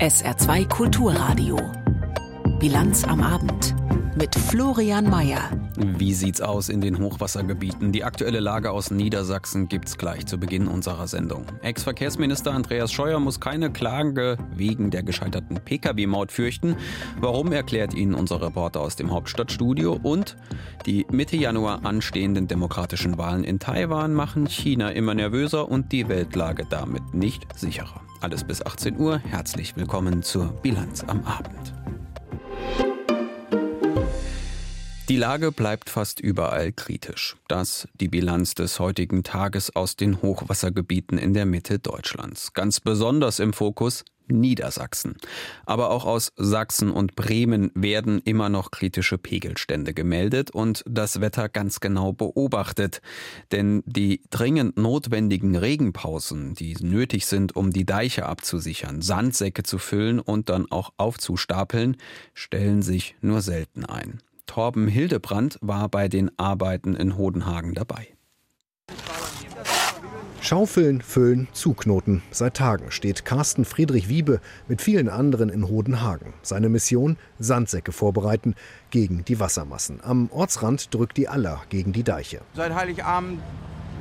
SR2 Kulturradio. Bilanz am Abend mit Florian Mayer. Wie sieht's aus in den Hochwassergebieten? Die aktuelle Lage aus Niedersachsen gibt's gleich zu Beginn unserer Sendung. Ex-Verkehrsminister Andreas Scheuer muss keine Klage wegen der gescheiterten Pkw-Maut fürchten. Warum erklärt Ihnen unser Reporter aus dem Hauptstadtstudio? Und die Mitte Januar anstehenden demokratischen Wahlen in Taiwan machen China immer nervöser und die Weltlage damit nicht sicherer. Alles bis 18 Uhr. Herzlich willkommen zur Bilanz am Abend. Die Lage bleibt fast überall kritisch. Das die Bilanz des heutigen Tages aus den Hochwassergebieten in der Mitte Deutschlands. Ganz besonders im Fokus Niedersachsen. Aber auch aus Sachsen und Bremen werden immer noch kritische Pegelstände gemeldet und das Wetter ganz genau beobachtet. Denn die dringend notwendigen Regenpausen, die nötig sind, um die Deiche abzusichern, Sandsäcke zu füllen und dann auch aufzustapeln, stellen sich nur selten ein. Torben Hildebrand war bei den Arbeiten in Hodenhagen dabei. Schaufeln, füllen, zuknoten. Seit Tagen steht Carsten Friedrich Wiebe mit vielen anderen in Hodenhagen. Seine Mission: Sandsäcke vorbereiten gegen die Wassermassen. Am Ortsrand drückt die Aller gegen die Deiche. Seit Heiligabend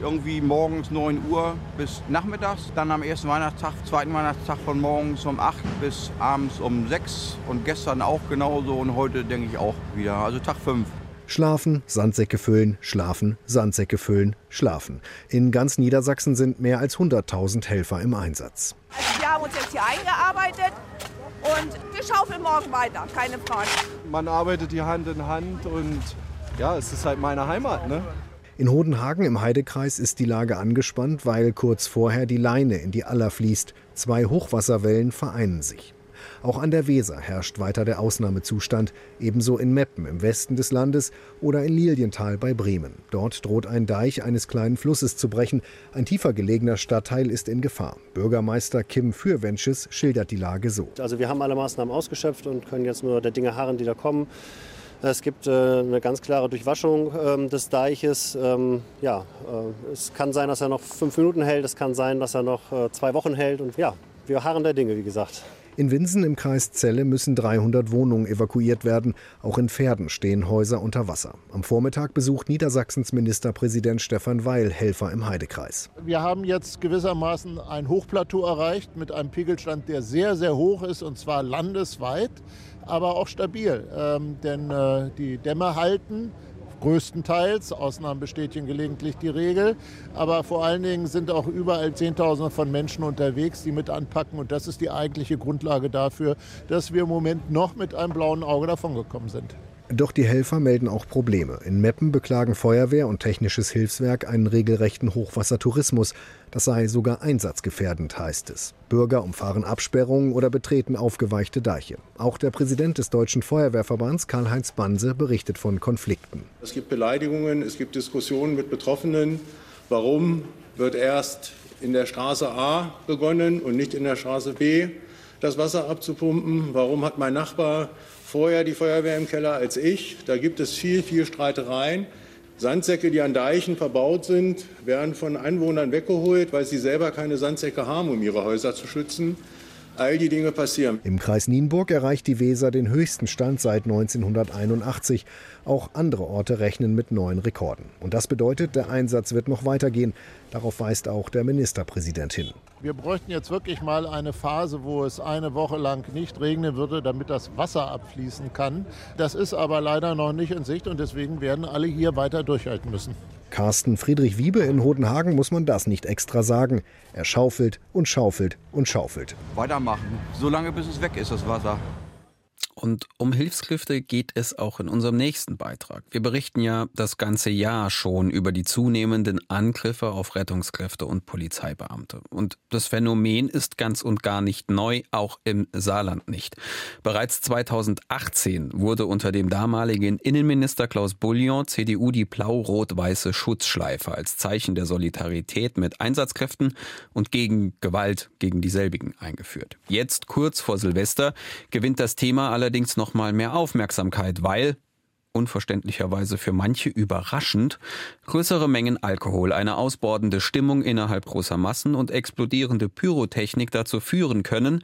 irgendwie morgens 9 Uhr bis nachmittags. Dann am ersten Weihnachtstag, zweiten Weihnachtstag von morgens um 8 bis abends um 6. Und gestern auch genauso und heute denke ich auch wieder. Also Tag 5. Schlafen, Sandsäcke füllen, schlafen, Sandsäcke füllen, schlafen. In ganz Niedersachsen sind mehr als 100.000 Helfer im Einsatz. Also wir haben uns jetzt hier eingearbeitet und wir schaufeln morgen weiter, keine Frage. Man arbeitet die Hand in Hand und ja, es ist halt meine Heimat. Ne? In Hodenhagen im Heidekreis ist die Lage angespannt, weil kurz vorher die Leine in die Aller fließt. Zwei Hochwasserwellen vereinen sich. Auch an der Weser herrscht weiter der Ausnahmezustand, ebenso in Meppen im Westen des Landes oder in Lilienthal bei Bremen. Dort droht ein Deich eines kleinen Flusses zu brechen. Ein tiefer gelegener Stadtteil ist in Gefahr. Bürgermeister Kim Fürwensches schildert die Lage so. Also wir haben alle Maßnahmen ausgeschöpft und können jetzt nur der Dinge harren, die da kommen. Es gibt äh, eine ganz klare Durchwaschung ähm, des Deiches. Ähm, ja, äh, es kann sein, dass er noch fünf Minuten hält. Es kann sein, dass er noch äh, zwei Wochen hält. Und ja, wir harren der Dinge, wie gesagt. In Winsen im Kreis Celle müssen 300 Wohnungen evakuiert werden. Auch in Pferden stehen Häuser unter Wasser. Am Vormittag besucht Niedersachsens Ministerpräsident Stefan Weil Helfer im Heidekreis. Wir haben jetzt gewissermaßen ein Hochplateau erreicht mit einem Pegelstand, der sehr, sehr hoch ist und zwar landesweit, aber auch stabil. Ähm, denn äh, die Dämme halten größtenteils. Ausnahmen bestätigen gelegentlich die Regel. Aber vor allen Dingen sind auch überall Zehntausende von Menschen unterwegs, die mit anpacken. Und das ist die eigentliche Grundlage dafür, dass wir im Moment noch mit einem blauen Auge davongekommen sind. Doch die Helfer melden auch Probleme. In Meppen beklagen Feuerwehr und technisches Hilfswerk einen regelrechten Hochwassertourismus. Das sei sogar einsatzgefährdend, heißt es. Bürger umfahren Absperrungen oder betreten aufgeweichte Deiche. Auch der Präsident des Deutschen Feuerwehrverbands, Karl-Heinz Banse, berichtet von Konflikten. Es gibt Beleidigungen, es gibt Diskussionen mit Betroffenen. Warum wird erst in der Straße A begonnen und nicht in der Straße B das Wasser abzupumpen? Warum hat mein Nachbar vorher die Feuerwehr im Keller als ich. Da gibt es viel, viel Streitereien. Sandsäcke, die an Deichen verbaut sind, werden von Einwohnern weggeholt, weil sie selber keine Sandsäcke haben, um ihre Häuser zu schützen. All die Dinge passieren. Im Kreis Nienburg erreicht die Weser den höchsten Stand seit 1981. Auch andere Orte rechnen mit neuen Rekorden. Und das bedeutet, der Einsatz wird noch weitergehen. Darauf weist auch der Ministerpräsident hin. Wir bräuchten jetzt wirklich mal eine Phase, wo es eine Woche lang nicht regnen würde, damit das Wasser abfließen kann. Das ist aber leider noch nicht in Sicht und deswegen werden alle hier weiter durchhalten müssen. Carsten Friedrich Wiebe in Hodenhagen muss man das nicht extra sagen. Er schaufelt und schaufelt und schaufelt. Weitermachen, solange bis es weg ist, das Wasser. Und um Hilfskräfte geht es auch in unserem nächsten Beitrag. Wir berichten ja das ganze Jahr schon über die zunehmenden Angriffe auf Rettungskräfte und Polizeibeamte. Und das Phänomen ist ganz und gar nicht neu, auch im Saarland nicht. Bereits 2018 wurde unter dem damaligen Innenminister Klaus Bullion CDU die blau-rot-weiße Schutzschleife als Zeichen der Solidarität mit Einsatzkräften und gegen Gewalt gegen dieselbigen eingeführt. Jetzt, kurz vor Silvester, gewinnt das Thema allerdings allerdings noch mal mehr Aufmerksamkeit, weil unverständlicherweise für manche überraschend, größere Mengen Alkohol, eine ausbordende Stimmung innerhalb großer Massen und explodierende Pyrotechnik dazu führen können,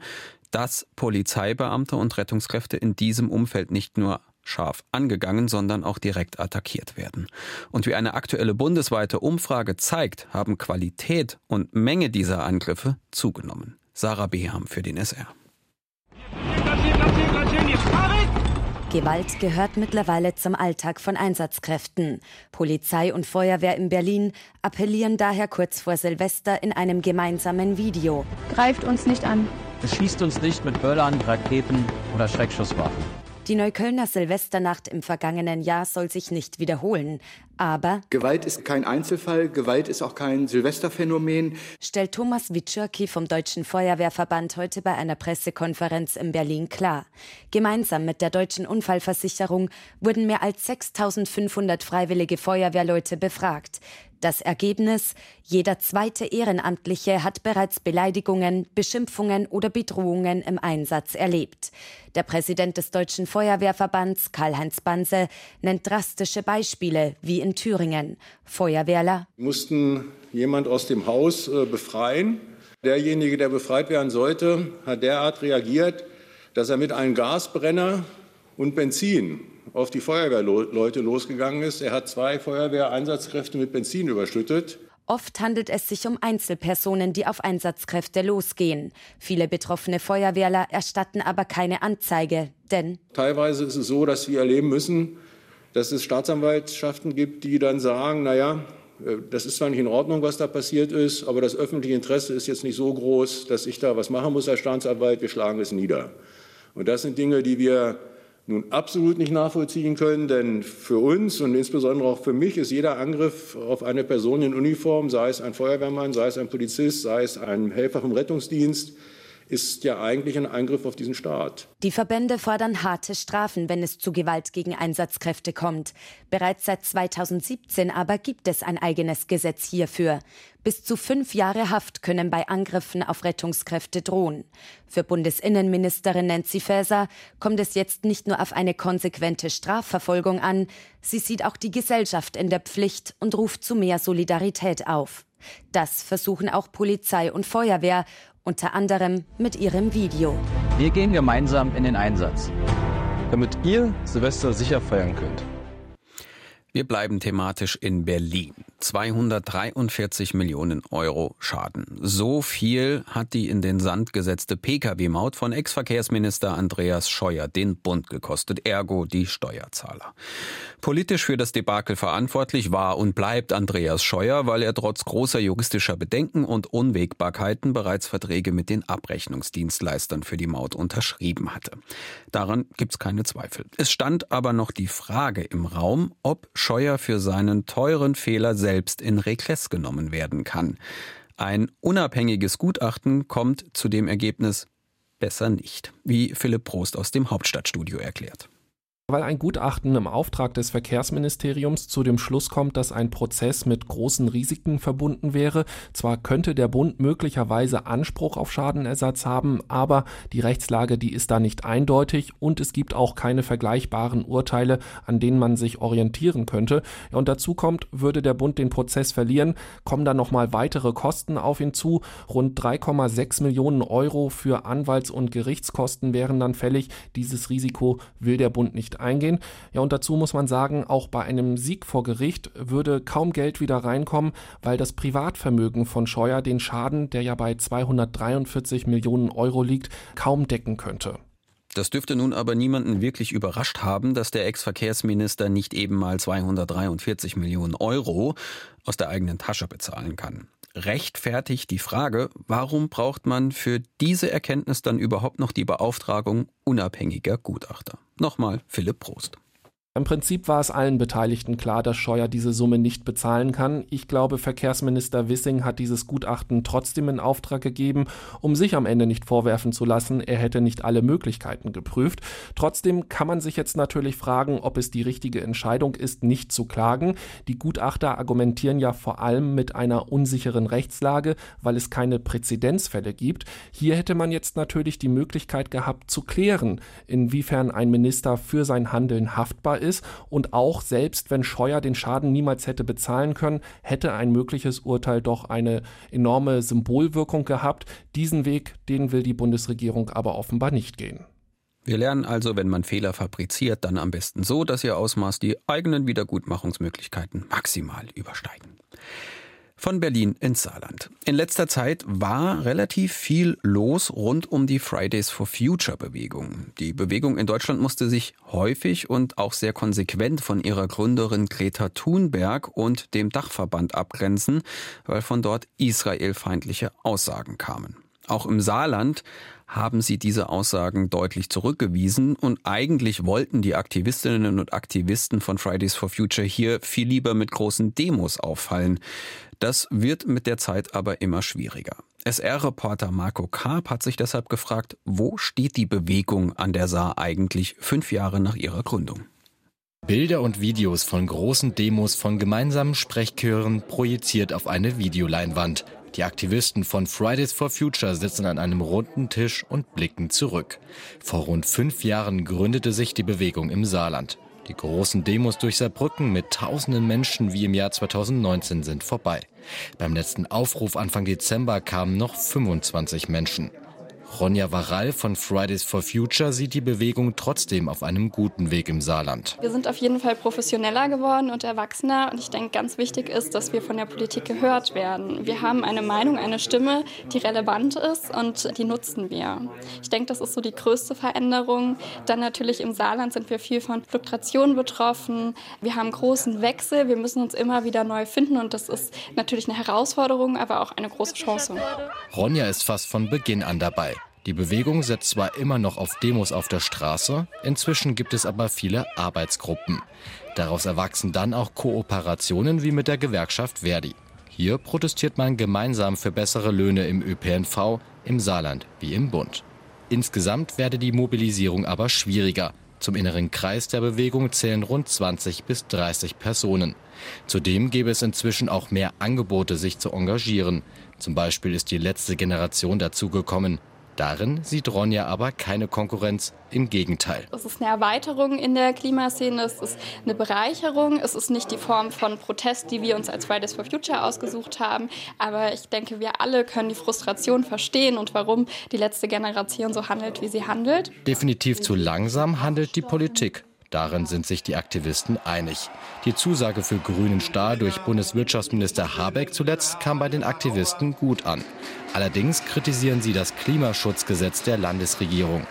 dass Polizeibeamte und Rettungskräfte in diesem Umfeld nicht nur scharf angegangen, sondern auch direkt attackiert werden. Und wie eine aktuelle bundesweite Umfrage zeigt, haben Qualität und Menge dieser Angriffe zugenommen. Sarah Beham für den SR. Gewalt gehört mittlerweile zum Alltag von Einsatzkräften. Polizei und Feuerwehr in Berlin appellieren daher kurz vor Silvester in einem gemeinsamen Video. Greift uns nicht an. Es schießt uns nicht mit Böllern, Raketen oder Schreckschusswaffen. Die Neuköllner Silvesternacht im vergangenen Jahr soll sich nicht wiederholen. Aber Gewalt ist kein Einzelfall, Gewalt ist auch kein Silvesterphänomen, stellt Thomas Witschurki vom Deutschen Feuerwehrverband heute bei einer Pressekonferenz in Berlin klar. Gemeinsam mit der Deutschen Unfallversicherung wurden mehr als 6500 freiwillige Feuerwehrleute befragt. Das Ergebnis, jeder zweite Ehrenamtliche hat bereits Beleidigungen, Beschimpfungen oder Bedrohungen im Einsatz erlebt. Der Präsident des Deutschen Feuerwehrverbands, Karl-Heinz Banse, nennt drastische Beispiele wie in Thüringen. Feuerwehrler mussten jemand aus dem Haus äh, befreien. Derjenige, der befreit werden sollte, hat derart reagiert, dass er mit einem Gasbrenner und Benzin auf die Feuerwehrleute losgegangen ist. Er hat zwei Feuerwehreinsatzkräfte mit Benzin überschüttet. Oft handelt es sich um Einzelpersonen, die auf Einsatzkräfte losgehen. Viele betroffene Feuerwehrler erstatten aber keine Anzeige, denn teilweise ist es so, dass wir erleben müssen, dass es Staatsanwaltschaften gibt, die dann sagen, naja, äh, das ist zwar nicht in Ordnung, was da passiert ist, aber das öffentliche Interesse ist jetzt nicht so groß, dass ich da was machen muss als Staatsanwalt. Wir schlagen es nieder. Und das sind Dinge, die wir nun absolut nicht nachvollziehen können, denn für uns und insbesondere auch für mich ist jeder Angriff auf eine Person in Uniform, sei es ein Feuerwehrmann, sei es ein Polizist, sei es ein Helfer vom Rettungsdienst, ist ja eigentlich ein Eingriff auf diesen Staat. Die Verbände fordern harte Strafen, wenn es zu Gewalt gegen Einsatzkräfte kommt. Bereits seit 2017 aber gibt es ein eigenes Gesetz hierfür. Bis zu fünf Jahre Haft können bei Angriffen auf Rettungskräfte drohen. Für Bundesinnenministerin Nancy Faeser kommt es jetzt nicht nur auf eine konsequente Strafverfolgung an, sie sieht auch die Gesellschaft in der Pflicht und ruft zu mehr Solidarität auf. Das versuchen auch Polizei und Feuerwehr unter anderem mit ihrem Video. Wir gehen gemeinsam in den Einsatz. Damit ihr Silvester sicher feiern könnt. Wir bleiben thematisch in Berlin. 243 Millionen Euro Schaden. So viel hat die in den Sand gesetzte Pkw-Maut von Ex-Verkehrsminister Andreas Scheuer den Bund gekostet, ergo die Steuerzahler. Politisch für das Debakel verantwortlich war und bleibt Andreas Scheuer, weil er trotz großer juristischer Bedenken und Unwägbarkeiten bereits Verträge mit den Abrechnungsdienstleistern für die Maut unterschrieben hatte. Daran gibt's keine Zweifel. Es stand aber noch die Frage im Raum, ob Scheuer für seinen teuren Fehler selbst in Regress genommen werden kann. Ein unabhängiges Gutachten kommt zu dem Ergebnis besser nicht, wie Philipp Prost aus dem Hauptstadtstudio erklärt weil ein Gutachten im Auftrag des Verkehrsministeriums zu dem Schluss kommt, dass ein Prozess mit großen Risiken verbunden wäre. Zwar könnte der Bund möglicherweise Anspruch auf Schadenersatz haben, aber die Rechtslage, die ist da nicht eindeutig und es gibt auch keine vergleichbaren Urteile, an denen man sich orientieren könnte. Und dazu kommt, würde der Bund den Prozess verlieren, kommen dann nochmal weitere Kosten auf ihn zu. Rund 3,6 Millionen Euro für Anwalts- und Gerichtskosten wären dann fällig. Dieses Risiko will der Bund nicht eingehen. Ja, und dazu muss man sagen, auch bei einem Sieg vor Gericht würde kaum Geld wieder reinkommen, weil das Privatvermögen von Scheuer den Schaden, der ja bei 243 Millionen Euro liegt, kaum decken könnte. Das dürfte nun aber niemanden wirklich überrascht haben, dass der Ex-Verkehrsminister nicht eben mal 243 Millionen Euro aus der eigenen Tasche bezahlen kann. Rechtfertigt die Frage, warum braucht man für diese Erkenntnis dann überhaupt noch die Beauftragung unabhängiger Gutachter? Nochmal Philipp Prost. Im Prinzip war es allen Beteiligten klar, dass Scheuer diese Summe nicht bezahlen kann. Ich glaube, Verkehrsminister Wissing hat dieses Gutachten trotzdem in Auftrag gegeben, um sich am Ende nicht vorwerfen zu lassen, er hätte nicht alle Möglichkeiten geprüft. Trotzdem kann man sich jetzt natürlich fragen, ob es die richtige Entscheidung ist, nicht zu klagen. Die Gutachter argumentieren ja vor allem mit einer unsicheren Rechtslage, weil es keine Präzedenzfälle gibt. Hier hätte man jetzt natürlich die Möglichkeit gehabt zu klären, inwiefern ein Minister für sein Handeln haftbar ist. Und auch selbst wenn Scheuer den Schaden niemals hätte bezahlen können, hätte ein mögliches Urteil doch eine enorme Symbolwirkung gehabt. Diesen Weg, den will die Bundesregierung aber offenbar nicht gehen. Wir lernen also, wenn man Fehler fabriziert, dann am besten so, dass ihr Ausmaß die eigenen Wiedergutmachungsmöglichkeiten maximal übersteigen. Von Berlin ins Saarland. In letzter Zeit war relativ viel los rund um die Fridays for Future Bewegung. Die Bewegung in Deutschland musste sich häufig und auch sehr konsequent von ihrer Gründerin Greta Thunberg und dem Dachverband abgrenzen, weil von dort israelfeindliche Aussagen kamen. Auch im Saarland haben sie diese Aussagen deutlich zurückgewiesen und eigentlich wollten die Aktivistinnen und Aktivisten von Fridays for Future hier viel lieber mit großen Demos auffallen. Das wird mit der Zeit aber immer schwieriger. SR-Reporter Marco Karp hat sich deshalb gefragt, wo steht die Bewegung an der Saar eigentlich fünf Jahre nach ihrer Gründung? Bilder und Videos von großen Demos von gemeinsamen Sprechchören projiziert auf eine Videoleinwand. Die Aktivisten von Fridays for Future sitzen an einem runden Tisch und blicken zurück. Vor rund fünf Jahren gründete sich die Bewegung im Saarland. Die großen Demos durch Saarbrücken mit tausenden Menschen wie im Jahr 2019 sind vorbei. Beim letzten Aufruf Anfang Dezember kamen noch 25 Menschen. Ronja Varall von Fridays for Future sieht die Bewegung trotzdem auf einem guten Weg im Saarland. Wir sind auf jeden Fall professioneller geworden und erwachsener. Und ich denke, ganz wichtig ist, dass wir von der Politik gehört werden. Wir haben eine Meinung, eine Stimme, die relevant ist und die nutzen wir. Ich denke, das ist so die größte Veränderung. Dann natürlich im Saarland sind wir viel von Fluktuationen betroffen. Wir haben großen Wechsel. Wir müssen uns immer wieder neu finden. Und das ist natürlich eine Herausforderung, aber auch eine große Chance. Ronja ist fast von Beginn an dabei. Die Bewegung setzt zwar immer noch auf Demos auf der Straße, inzwischen gibt es aber viele Arbeitsgruppen. Daraus erwachsen dann auch Kooperationen wie mit der Gewerkschaft Verdi. Hier protestiert man gemeinsam für bessere Löhne im ÖPNV, im Saarland wie im Bund. Insgesamt werde die Mobilisierung aber schwieriger. Zum inneren Kreis der Bewegung zählen rund 20 bis 30 Personen. Zudem gäbe es inzwischen auch mehr Angebote, sich zu engagieren. Zum Beispiel ist die letzte Generation dazugekommen. Darin sieht Ronja aber keine Konkurrenz, im Gegenteil. Es ist eine Erweiterung in der Klimaszene, es ist eine Bereicherung, es ist nicht die Form von Protest, die wir uns als Fridays for Future ausgesucht haben, aber ich denke, wir alle können die Frustration verstehen und warum die letzte Generation so handelt, wie sie handelt. Definitiv zu langsam handelt die Politik. Darin sind sich die Aktivisten einig. Die Zusage für grünen Stahl durch Bundeswirtschaftsminister Habeck zuletzt kam bei den Aktivisten gut an. Allerdings kritisieren sie das Klimaschutzgesetz der Landesregierung.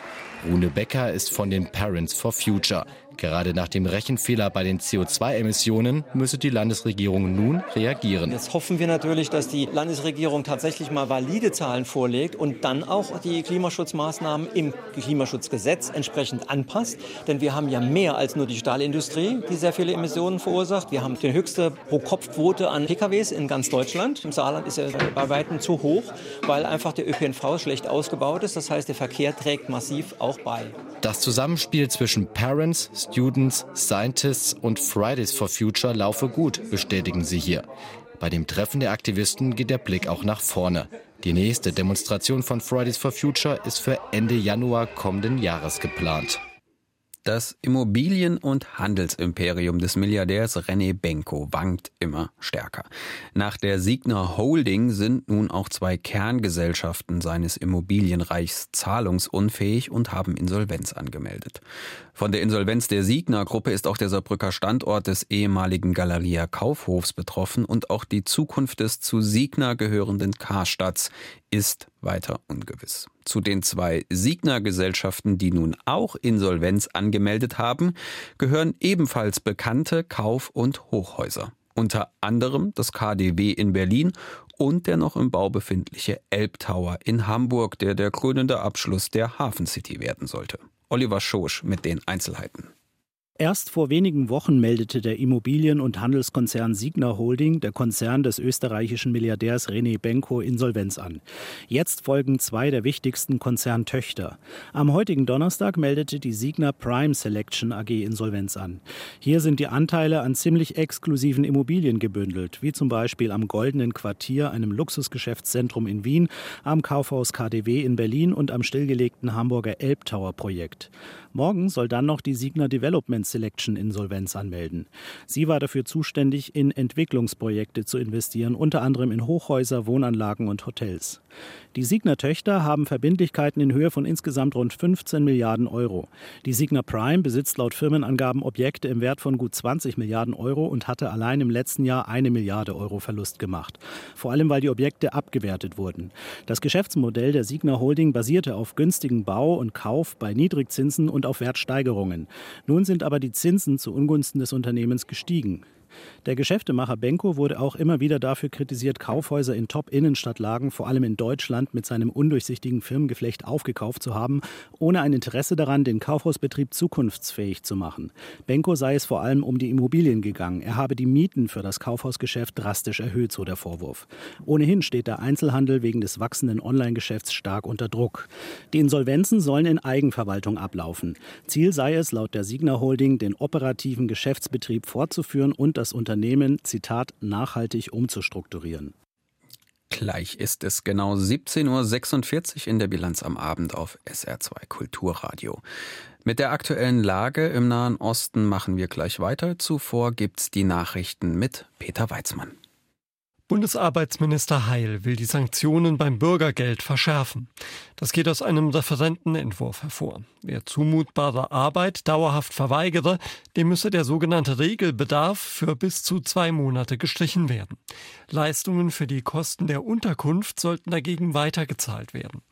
Rune Becker ist von den Parents for Future. Gerade nach dem Rechenfehler bei den CO2-Emissionen müsse die Landesregierung nun reagieren. Jetzt hoffen wir natürlich, dass die Landesregierung tatsächlich mal valide Zahlen vorlegt und dann auch die Klimaschutzmaßnahmen im Klimaschutzgesetz entsprechend anpasst. Denn wir haben ja mehr als nur die Stahlindustrie, die sehr viele Emissionen verursacht. Wir haben die höchste Pro-Kopf-Quote an PKWs in ganz Deutschland. Im Saarland ist er bei weitem zu hoch, weil einfach der ÖPNV schlecht ausgebaut ist. Das heißt, der Verkehr trägt massiv auch bei. Das Zusammenspiel zwischen Parents, Students, Scientists und Fridays for Future laufe gut, bestätigen sie hier. Bei dem Treffen der Aktivisten geht der Blick auch nach vorne. Die nächste Demonstration von Fridays for Future ist für Ende Januar kommenden Jahres geplant. Das Immobilien- und Handelsimperium des Milliardärs René Benko wankt immer stärker. Nach der Signer Holding sind nun auch zwei Kerngesellschaften seines Immobilienreichs zahlungsunfähig und haben Insolvenz angemeldet. Von der Insolvenz der Signer-Gruppe ist auch der Saarbrücker Standort des ehemaligen Galeria Kaufhofs betroffen und auch die Zukunft des zu Signer gehörenden Karstadts ist weiter ungewiss. Zu den zwei Signer-Gesellschaften, die nun auch Insolvenz angemeldet haben, gehören ebenfalls bekannte Kauf- und Hochhäuser. Unter anderem das KDW in Berlin und der noch im Bau befindliche Elbtower in Hamburg, der der krönende Abschluss der Hafen City werden sollte. Oliver Schosch mit den Einzelheiten. Erst vor wenigen Wochen meldete der Immobilien- und Handelskonzern Signa Holding, der Konzern des österreichischen Milliardärs René Benko, Insolvenz an. Jetzt folgen zwei der wichtigsten Konzerntöchter. Am heutigen Donnerstag meldete die Signa Prime Selection AG Insolvenz an. Hier sind die Anteile an ziemlich exklusiven Immobilien gebündelt, wie zum Beispiel am Goldenen Quartier, einem Luxusgeschäftszentrum in Wien, am Kaufhaus KDW in Berlin und am stillgelegten Hamburger Elbtower Projekt. Morgen soll dann noch die Signa Development Selection Insolvenz anmelden. Sie war dafür zuständig, in Entwicklungsprojekte zu investieren, unter anderem in Hochhäuser, Wohnanlagen und Hotels. Die Signer Töchter haben Verbindlichkeiten in Höhe von insgesamt rund 15 Milliarden Euro. Die Signer Prime besitzt laut Firmenangaben Objekte im Wert von gut 20 Milliarden Euro und hatte allein im letzten Jahr eine Milliarde Euro Verlust gemacht. Vor allem, weil die Objekte abgewertet wurden. Das Geschäftsmodell der Signer Holding basierte auf günstigen Bau und Kauf bei Niedrigzinsen und auf Wertsteigerungen. Nun sind aber die Zinsen zu Ungunsten des Unternehmens gestiegen. Der Geschäftemacher Benko wurde auch immer wieder dafür kritisiert, Kaufhäuser in Top-Innenstadtlagen, vor allem in Deutschland, mit seinem undurchsichtigen Firmengeflecht aufgekauft zu haben, ohne ein Interesse daran, den Kaufhausbetrieb zukunftsfähig zu machen. Benko sei es vor allem um die Immobilien gegangen. Er habe die Mieten für das Kaufhausgeschäft drastisch erhöht, so der Vorwurf. Ohnehin steht der Einzelhandel wegen des wachsenden Online-Geschäfts stark unter Druck. Die Insolvenzen sollen in Eigenverwaltung ablaufen. Ziel sei es, laut der Signa Holding, den operativen Geschäftsbetrieb fortzuführen und das Unternehmen, Zitat, nachhaltig umzustrukturieren. Gleich ist es genau 17.46 Uhr in der Bilanz am Abend auf SR2 Kulturradio. Mit der aktuellen Lage im Nahen Osten machen wir gleich weiter. Zuvor gibt's die Nachrichten mit Peter Weizmann. Bundesarbeitsminister Heil will die Sanktionen beim Bürgergeld verschärfen. Das geht aus einem Referentenentwurf hervor. Wer zumutbare Arbeit dauerhaft verweigere, dem müsse der sogenannte Regelbedarf für bis zu zwei Monate gestrichen werden. Leistungen für die Kosten der Unterkunft sollten dagegen weitergezahlt werden.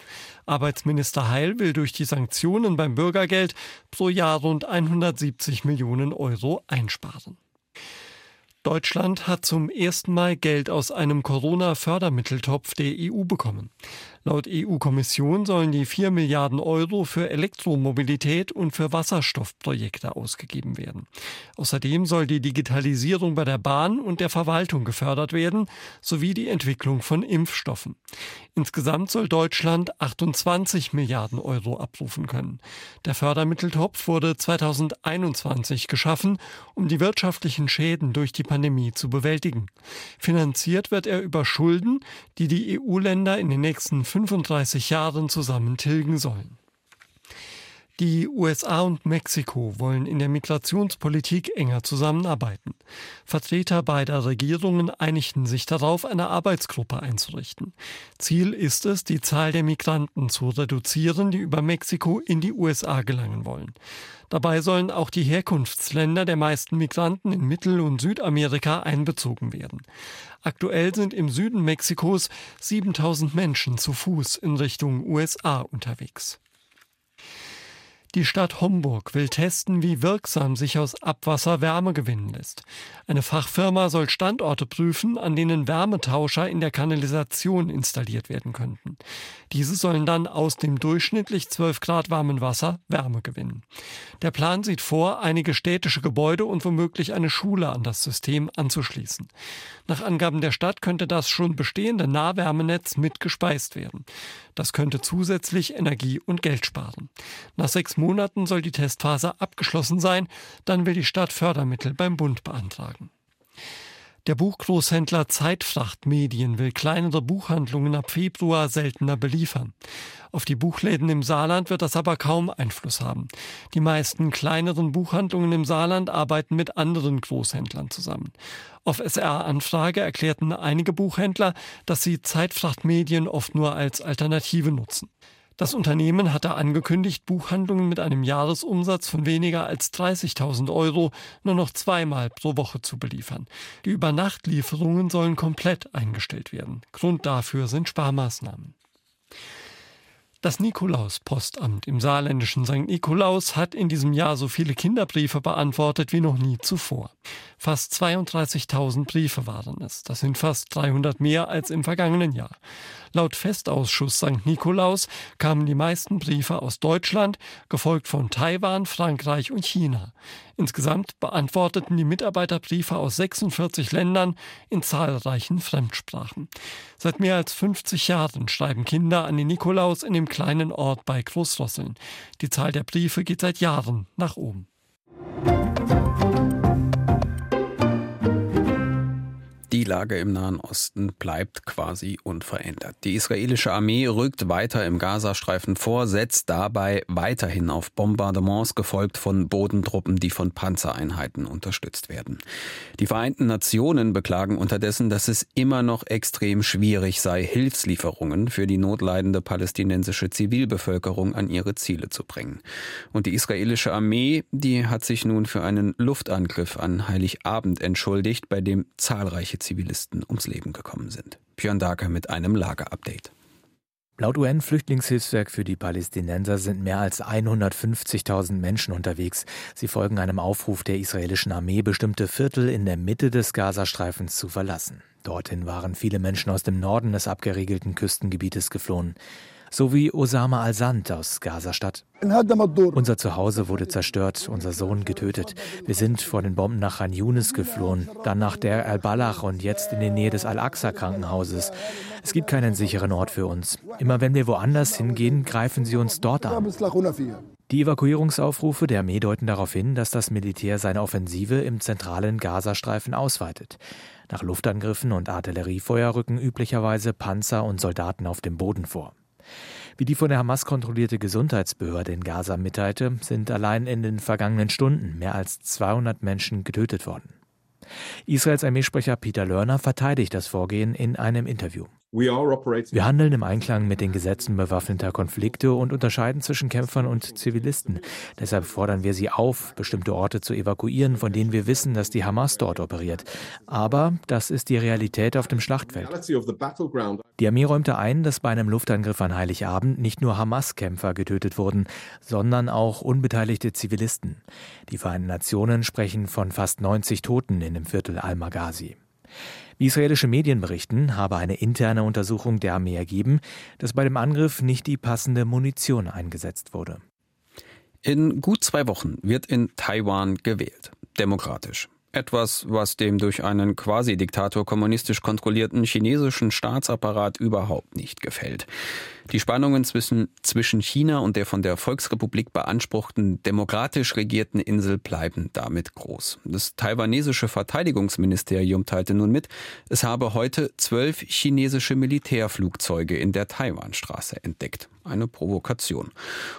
Arbeitsminister Heil will durch die Sanktionen beim Bürgergeld pro Jahr rund 170 Millionen Euro einsparen. Deutschland hat zum ersten Mal Geld aus einem Corona-Fördermitteltopf der EU bekommen. Laut EU-Kommission sollen die 4 Milliarden Euro für Elektromobilität und für Wasserstoffprojekte ausgegeben werden. Außerdem soll die Digitalisierung bei der Bahn und der Verwaltung gefördert werden, sowie die Entwicklung von Impfstoffen. Insgesamt soll Deutschland 28 Milliarden Euro abrufen können. Der Fördermitteltopf wurde 2021 geschaffen, um die wirtschaftlichen Schäden durch die Pandemie zu bewältigen. Finanziert wird er über Schulden, die die EU-Länder in den nächsten 35 Jahren zusammen tilgen sollen. Die USA und Mexiko wollen in der Migrationspolitik enger zusammenarbeiten. Vertreter beider Regierungen einigten sich darauf, eine Arbeitsgruppe einzurichten. Ziel ist es, die Zahl der Migranten zu reduzieren, die über Mexiko in die USA gelangen wollen. Dabei sollen auch die Herkunftsländer der meisten Migranten in Mittel- und Südamerika einbezogen werden. Aktuell sind im Süden Mexikos 7000 Menschen zu Fuß in Richtung USA unterwegs. Die Stadt Homburg will testen, wie wirksam sich aus Abwasser Wärme gewinnen lässt. Eine Fachfirma soll Standorte prüfen, an denen Wärmetauscher in der Kanalisation installiert werden könnten. Diese sollen dann aus dem durchschnittlich 12 Grad warmen Wasser Wärme gewinnen. Der Plan sieht vor, einige städtische Gebäude und womöglich eine Schule an das System anzuschließen. Nach Angaben der Stadt könnte das schon bestehende Nahwärmenetz mitgespeist werden. Das könnte zusätzlich Energie und Geld sparen. Nach sechs Monaten soll die Testphase abgeschlossen sein, dann will die Stadt Fördermittel beim Bund beantragen. Der Buchgroßhändler Zeitfracht Medien will kleinere Buchhandlungen ab Februar seltener beliefern. Auf die Buchläden im Saarland wird das aber kaum Einfluss haben. Die meisten kleineren Buchhandlungen im Saarland arbeiten mit anderen Großhändlern zusammen. Auf SR-Anfrage erklärten einige Buchhändler, dass sie Zeitfracht Medien oft nur als Alternative nutzen. Das Unternehmen hatte angekündigt, Buchhandlungen mit einem Jahresumsatz von weniger als 30.000 Euro nur noch zweimal pro Woche zu beliefern. Die Übernachtlieferungen sollen komplett eingestellt werden. Grund dafür sind Sparmaßnahmen. Das Nikolaus-Postamt im saarländischen St. Nikolaus hat in diesem Jahr so viele Kinderbriefe beantwortet wie noch nie zuvor. Fast 32.000 Briefe waren es. Das sind fast 300 mehr als im vergangenen Jahr. Laut Festausschuss St. Nikolaus kamen die meisten Briefe aus Deutschland, gefolgt von Taiwan, Frankreich und China. Insgesamt beantworteten die Mitarbeiter Briefe aus 46 Ländern in zahlreichen Fremdsprachen. Seit mehr als 50 Jahren schreiben Kinder an den Nikolaus in dem kleinen Ort bei Großrosseln. Die Zahl der Briefe geht seit Jahren nach oben. Lage im Nahen Osten bleibt quasi unverändert. Die israelische Armee rückt weiter im Gazastreifen vor, setzt dabei weiterhin auf Bombardements, gefolgt von Bodentruppen, die von Panzereinheiten unterstützt werden. Die Vereinten Nationen beklagen unterdessen, dass es immer noch extrem schwierig sei, Hilfslieferungen für die notleidende palästinensische Zivilbevölkerung an ihre Ziele zu bringen. Und die israelische Armee, die hat sich nun für einen Luftangriff an Heiligabend entschuldigt, bei dem zahlreiche Zivilisten ums Leben gekommen sind. Björn Daker mit einem Lagerupdate. Laut UN-Flüchtlingshilfswerk für die Palästinenser sind mehr als 150.000 Menschen unterwegs. Sie folgen einem Aufruf der israelischen Armee, bestimmte Viertel in der Mitte des Gazastreifens zu verlassen. Dorthin waren viele Menschen aus dem Norden des abgeriegelten Küstengebietes geflohen sowie Osama al-Sand aus Gazastadt. Unser Zuhause wurde zerstört, unser Sohn getötet. Wir sind vor den Bomben nach Khan Yunis geflohen, dann nach der al-Balach und jetzt in die Nähe des Al-Aqsa-Krankenhauses. Es gibt keinen sicheren Ort für uns. Immer wenn wir woanders hingehen, greifen sie uns dort an. Die Evakuierungsaufrufe der Armee deuten darauf hin, dass das Militär seine Offensive im zentralen Gazastreifen ausweitet. Nach Luftangriffen und Artilleriefeuer rücken üblicherweise Panzer und Soldaten auf dem Boden vor. Wie die von der Hamas kontrollierte Gesundheitsbehörde in Gaza mitteilte, sind allein in den vergangenen Stunden mehr als 200 Menschen getötet worden. Israels Armeesprecher Peter Lerner verteidigt das Vorgehen in einem Interview. Wir handeln im Einklang mit den Gesetzen bewaffneter Konflikte und unterscheiden zwischen Kämpfern und Zivilisten. Deshalb fordern wir sie auf, bestimmte Orte zu evakuieren, von denen wir wissen, dass die Hamas dort operiert. Aber das ist die Realität auf dem Schlachtfeld. Die Armee räumte ein, dass bei einem Luftangriff an Heiligabend nicht nur Hamas-Kämpfer getötet wurden, sondern auch unbeteiligte Zivilisten. Die Vereinten Nationen sprechen von fast 90 Toten in dem Viertel Al-Maghazi. Israelische Medien berichten, habe eine interne Untersuchung der Armee ergeben, dass bei dem Angriff nicht die passende Munition eingesetzt wurde. In gut zwei Wochen wird in Taiwan gewählt. Demokratisch. Etwas, was dem durch einen Quasi-Diktator kommunistisch kontrollierten chinesischen Staatsapparat überhaupt nicht gefällt. Die Spannungen zwischen, zwischen China und der von der Volksrepublik beanspruchten demokratisch regierten Insel bleiben damit groß. Das taiwanesische Verteidigungsministerium teilte nun mit, es habe heute zwölf chinesische Militärflugzeuge in der Taiwanstraße entdeckt. Eine Provokation.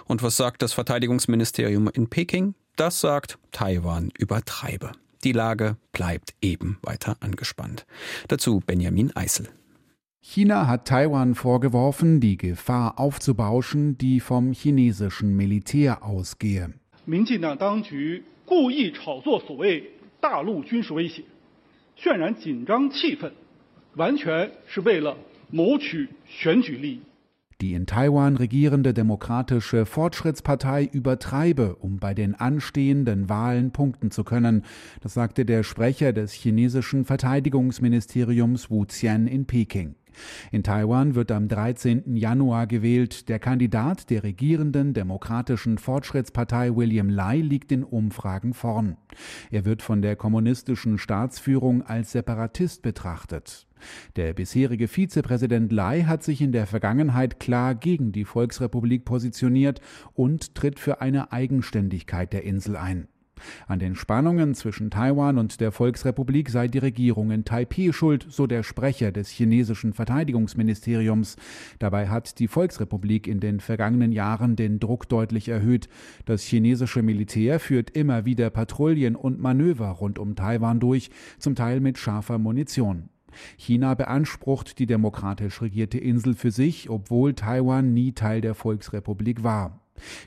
Und was sagt das Verteidigungsministerium in Peking? Das sagt, Taiwan übertreibe. Die Lage bleibt eben weiter angespannt. Dazu Benjamin Eisel. China hat Taiwan vorgeworfen, die Gefahr aufzubauschen, die vom chinesischen Militär ausgehe. Die in Taiwan regierende Demokratische Fortschrittspartei übertreibe, um bei den anstehenden Wahlen punkten zu können. Das sagte der Sprecher des chinesischen Verteidigungsministeriums Wu Qian in Peking. In Taiwan wird am 13. Januar gewählt. Der Kandidat der regierenden Demokratischen Fortschrittspartei William Lai liegt in Umfragen vorn. Er wird von der kommunistischen Staatsführung als Separatist betrachtet. Der bisherige Vizepräsident Lai hat sich in der Vergangenheit klar gegen die Volksrepublik positioniert und tritt für eine Eigenständigkeit der Insel ein. An den Spannungen zwischen Taiwan und der Volksrepublik sei die Regierung in Taipeh schuld, so der Sprecher des chinesischen Verteidigungsministeriums. Dabei hat die Volksrepublik in den vergangenen Jahren den Druck deutlich erhöht. Das chinesische Militär führt immer wieder Patrouillen und Manöver rund um Taiwan durch, zum Teil mit scharfer Munition. China beansprucht die demokratisch regierte Insel für sich, obwohl Taiwan nie Teil der Volksrepublik war.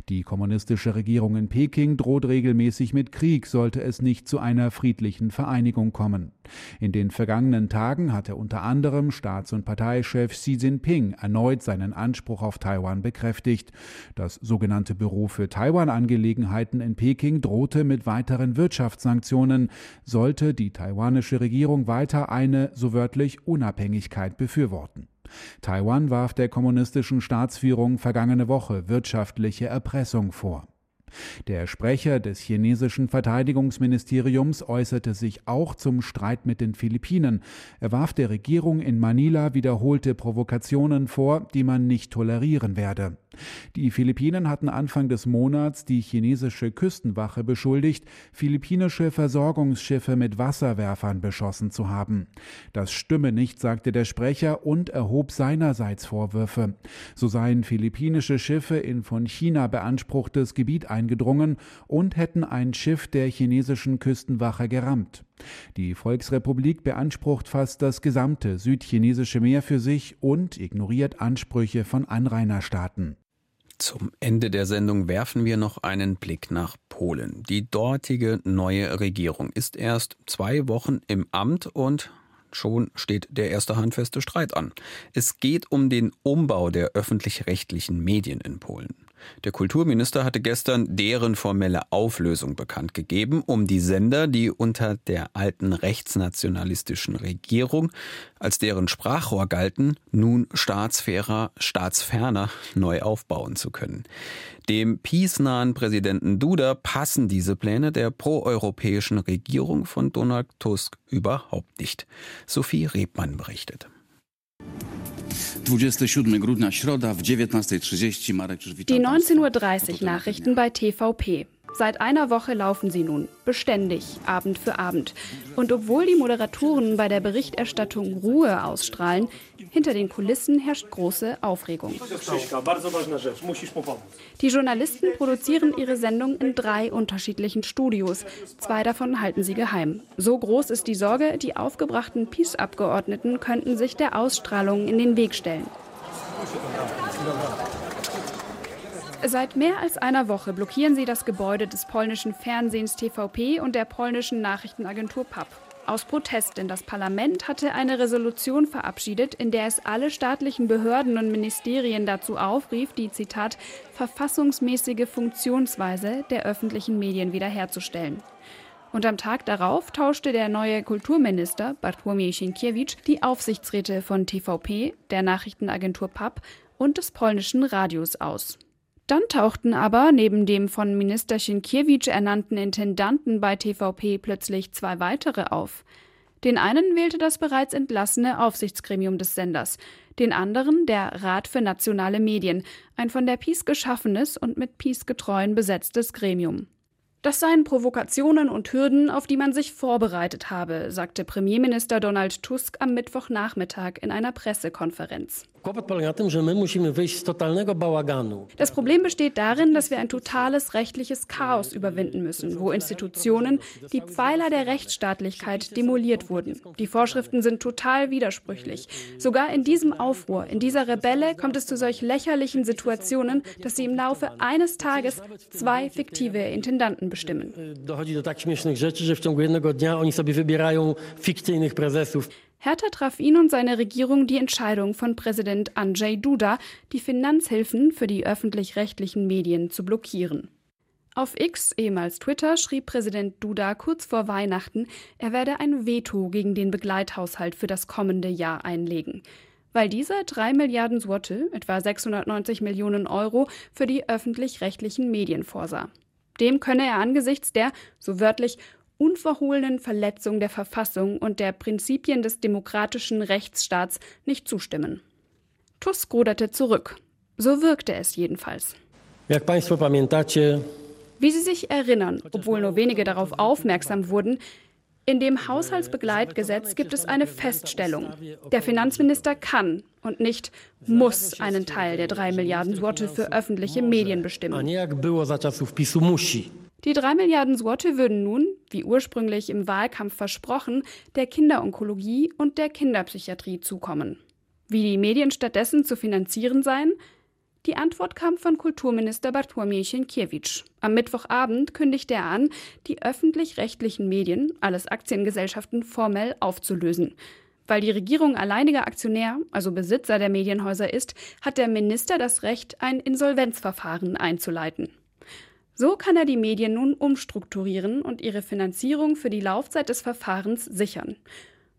Die kommunistische Regierung in Peking droht regelmäßig mit Krieg, sollte es nicht zu einer friedlichen Vereinigung kommen. In den vergangenen Tagen hatte unter anderem Staats- und Parteichef Xi Jinping erneut seinen Anspruch auf Taiwan bekräftigt. Das sogenannte Büro für Taiwan-Angelegenheiten in Peking drohte mit weiteren Wirtschaftssanktionen, sollte die taiwanische Regierung weiter eine, so wörtlich, Unabhängigkeit befürworten. Taiwan warf der kommunistischen Staatsführung vergangene Woche wirtschaftliche Erpressung vor. Der Sprecher des chinesischen Verteidigungsministeriums äußerte sich auch zum Streit mit den Philippinen. Er warf der Regierung in Manila wiederholte Provokationen vor, die man nicht tolerieren werde. Die Philippinen hatten Anfang des Monats die chinesische Küstenwache beschuldigt, philippinische Versorgungsschiffe mit Wasserwerfern beschossen zu haben. Das stimme nicht, sagte der Sprecher und erhob seinerseits Vorwürfe. So seien philippinische Schiffe in von China beanspruchtes Gebiet eingedrungen und hätten ein Schiff der chinesischen Küstenwache gerammt. Die Volksrepublik beansprucht fast das gesamte südchinesische Meer für sich und ignoriert Ansprüche von Anrainerstaaten. Zum Ende der Sendung werfen wir noch einen Blick nach Polen. Die dortige neue Regierung ist erst zwei Wochen im Amt und schon steht der erste handfeste Streit an. Es geht um den Umbau der öffentlich-rechtlichen Medien in Polen. Der Kulturminister hatte gestern deren formelle Auflösung bekannt gegeben, um die Sender, die unter der alten rechtsnationalistischen Regierung als deren Sprachrohr galten, nun staatsfairer, staatsferner neu aufbauen zu können. Dem peace-nahen Präsidenten Duda passen diese Pläne der proeuropäischen Regierung von Donald Tusk überhaupt nicht. Sophie Rebmann berichtet. 27 grudnia, Środa w 19.30 Marek Die 19.30 Uhr Nachrichten bei TVP. Seit einer Woche laufen sie nun, beständig, Abend für Abend. Und obwohl die Moderatoren bei der Berichterstattung Ruhe ausstrahlen, hinter den Kulissen herrscht große Aufregung. Die Journalisten produzieren ihre Sendung in drei unterschiedlichen Studios. Zwei davon halten sie geheim. So groß ist die Sorge, die aufgebrachten PiS-Abgeordneten könnten sich der Ausstrahlung in den Weg stellen. Seit mehr als einer Woche blockieren sie das Gebäude des polnischen Fernsehens TVP und der polnischen Nachrichtenagentur PAP. Aus Protest, denn das Parlament hatte eine Resolution verabschiedet, in der es alle staatlichen Behörden und Ministerien dazu aufrief, die Zitat verfassungsmäßige Funktionsweise der öffentlichen Medien wiederherzustellen. Und am Tag darauf tauschte der neue Kulturminister Bartłomiej Sienkiewicz die Aufsichtsräte von TVP, der Nachrichtenagentur PAP und des polnischen Radios aus. Dann tauchten aber neben dem von Minister Sienkiewicz ernannten Intendanten bei TVP plötzlich zwei weitere auf. Den einen wählte das bereits entlassene Aufsichtsgremium des Senders, den anderen der Rat für nationale Medien, ein von der PiS geschaffenes und mit PiS getreuen besetztes Gremium. Das seien Provokationen und Hürden, auf die man sich vorbereitet habe, sagte Premierminister Donald Tusk am Mittwochnachmittag in einer Pressekonferenz. Das Problem besteht darin, dass wir ein totales rechtliches Chaos überwinden müssen, wo Institutionen, die Pfeiler der Rechtsstaatlichkeit, demoliert wurden. Die Vorschriften sind total widersprüchlich. Sogar in diesem Aufruhr, in dieser Rebelle kommt es zu solch lächerlichen Situationen, dass sie im Laufe eines Tages zwei fiktive Intendanten bestimmen. Prezesów. Härter traf ihn und seine Regierung die Entscheidung von Präsident Andrzej Duda, die Finanzhilfen für die öffentlich-rechtlichen Medien zu blockieren. Auf X, ehemals Twitter, schrieb Präsident Duda kurz vor Weihnachten, er werde ein Veto gegen den Begleithaushalt für das kommende Jahr einlegen, weil dieser 3 Milliarden Zloty, etwa 690 Millionen Euro, für die öffentlich-rechtlichen Medien vorsah. Dem könne er angesichts der, so wörtlich, unverhohlenen Verletzung der Verfassung und der Prinzipien des demokratischen Rechtsstaats nicht zustimmen. Tusk ruderte zurück. So wirkte es jedenfalls. Wie Sie sich erinnern, obwohl nur wenige darauf aufmerksam wurden, in dem Haushaltsbegleitgesetz gibt es eine Feststellung. Der Finanzminister kann und nicht muss einen Teil der drei Milliarden Zloty für öffentliche Medien bestimmen. Die drei Milliarden Zloty würden nun, wie ursprünglich im Wahlkampf versprochen, der Kinderonkologie und der Kinderpsychiatrie zukommen. Wie die Medien stattdessen zu finanzieren seien? Die Antwort kam von Kulturminister Bartłomiej Sienkiewicz. Am Mittwochabend kündigte er an, die öffentlich-rechtlichen Medien, alles Aktiengesellschaften, formell aufzulösen. Weil die Regierung alleiniger Aktionär, also Besitzer der Medienhäuser ist, hat der Minister das Recht, ein Insolvenzverfahren einzuleiten. So kann er die Medien nun umstrukturieren und ihre Finanzierung für die Laufzeit des Verfahrens sichern.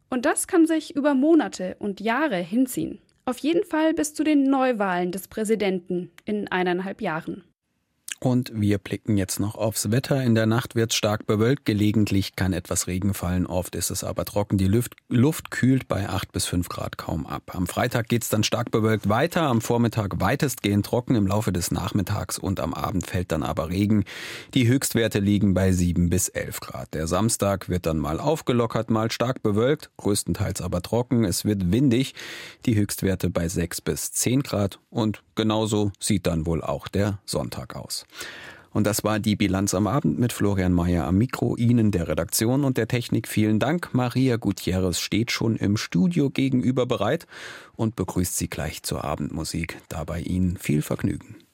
Und das kann sich über Monate und Jahre hinziehen. Auf jeden Fall bis zu den Neuwahlen des Präsidenten in eineinhalb Jahren. Und wir blicken jetzt noch aufs Wetter. In der Nacht wird es stark bewölkt. Gelegentlich kann etwas Regen fallen. Oft ist es aber trocken. Die Luft, Luft kühlt bei 8 bis 5 Grad kaum ab. Am Freitag geht es dann stark bewölkt weiter. Am Vormittag weitestgehend trocken. Im Laufe des Nachmittags und am Abend fällt dann aber Regen. Die Höchstwerte liegen bei 7 bis 11 Grad. Der Samstag wird dann mal aufgelockert, mal stark bewölkt. Größtenteils aber trocken. Es wird windig. Die Höchstwerte bei 6 bis 10 Grad. Und genauso sieht dann wohl auch der Sonntag aus. Und das war die Bilanz am Abend mit Florian Mayer am Mikro, Ihnen der Redaktion und der Technik. Vielen Dank. Maria Gutierrez steht schon im Studio gegenüber bereit und begrüßt Sie gleich zur Abendmusik. Dabei Ihnen viel Vergnügen.